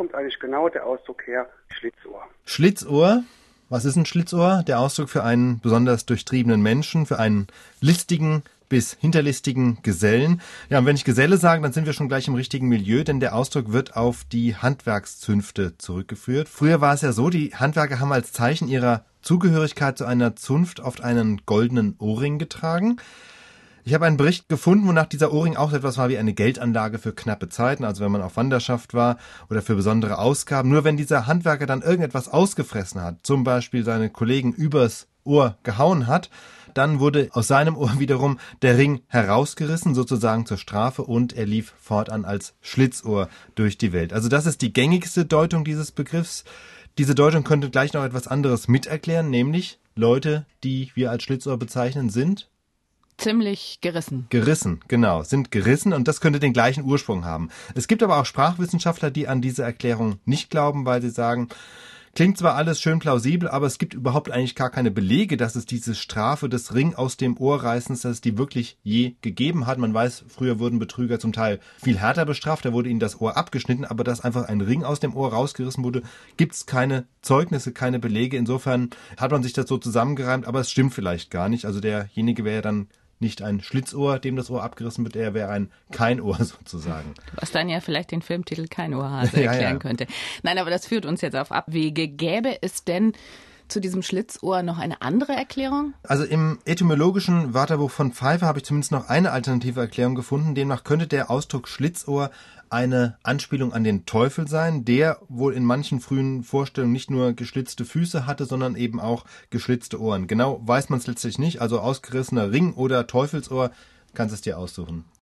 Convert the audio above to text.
kommt eigentlich genau der Ausdruck her, Schlitzohr. Schlitzohr, was ist ein Schlitzohr? Der Ausdruck für einen besonders durchtriebenen Menschen, für einen listigen bis hinterlistigen Gesellen. Ja, und wenn ich Geselle sage, dann sind wir schon gleich im richtigen Milieu, denn der Ausdruck wird auf die Handwerkszünfte zurückgeführt. Früher war es ja so, die Handwerker haben als Zeichen ihrer Zugehörigkeit zu einer Zunft oft einen goldenen Ohrring getragen. Ich habe einen Bericht gefunden, wonach dieser Ohrring auch etwas war wie eine Geldanlage für knappe Zeiten, also wenn man auf Wanderschaft war oder für besondere Ausgaben. Nur wenn dieser Handwerker dann irgendetwas ausgefressen hat, zum Beispiel seine Kollegen übers Ohr gehauen hat, dann wurde aus seinem Ohr wiederum der Ring herausgerissen, sozusagen zur Strafe, und er lief fortan als Schlitzohr durch die Welt. Also das ist die gängigste Deutung dieses Begriffs. Diese Deutung könnte gleich noch etwas anderes miterklären, nämlich Leute, die wir als Schlitzohr bezeichnen, sind ziemlich gerissen. Gerissen, genau, sind gerissen und das könnte den gleichen Ursprung haben. Es gibt aber auch Sprachwissenschaftler, die an diese Erklärung nicht glauben, weil sie sagen, Klingt zwar alles schön plausibel, aber es gibt überhaupt eigentlich gar keine Belege, dass es diese Strafe des Ring aus dem Ohr reißens, dass es die wirklich je gegeben hat. Man weiß, früher wurden Betrüger zum Teil viel härter bestraft, da wurde ihnen das Ohr abgeschnitten, aber dass einfach ein Ring aus dem Ohr rausgerissen wurde, gibt es keine Zeugnisse, keine Belege. Insofern hat man sich das so zusammengereimt, aber es stimmt vielleicht gar nicht. Also derjenige wäre dann nicht ein Schlitzohr, dem das Ohr abgerissen wird, er wäre ein Keinohr sozusagen. Was dann ja vielleicht den Filmtitel Keinohrhase erklären ja, ja. könnte. Nein, aber das führt uns jetzt auf Abwege. Gäbe es denn zu diesem Schlitzohr noch eine andere Erklärung? Also im etymologischen Wörterbuch von Pfeiffer habe ich zumindest noch eine alternative Erklärung gefunden. Demnach könnte der Ausdruck Schlitzohr eine Anspielung an den Teufel sein, der wohl in manchen frühen Vorstellungen nicht nur geschlitzte Füße hatte, sondern eben auch geschlitzte Ohren. Genau weiß man es letztlich nicht, also ausgerissener Ring oder Teufelsohr, kannst es dir aussuchen.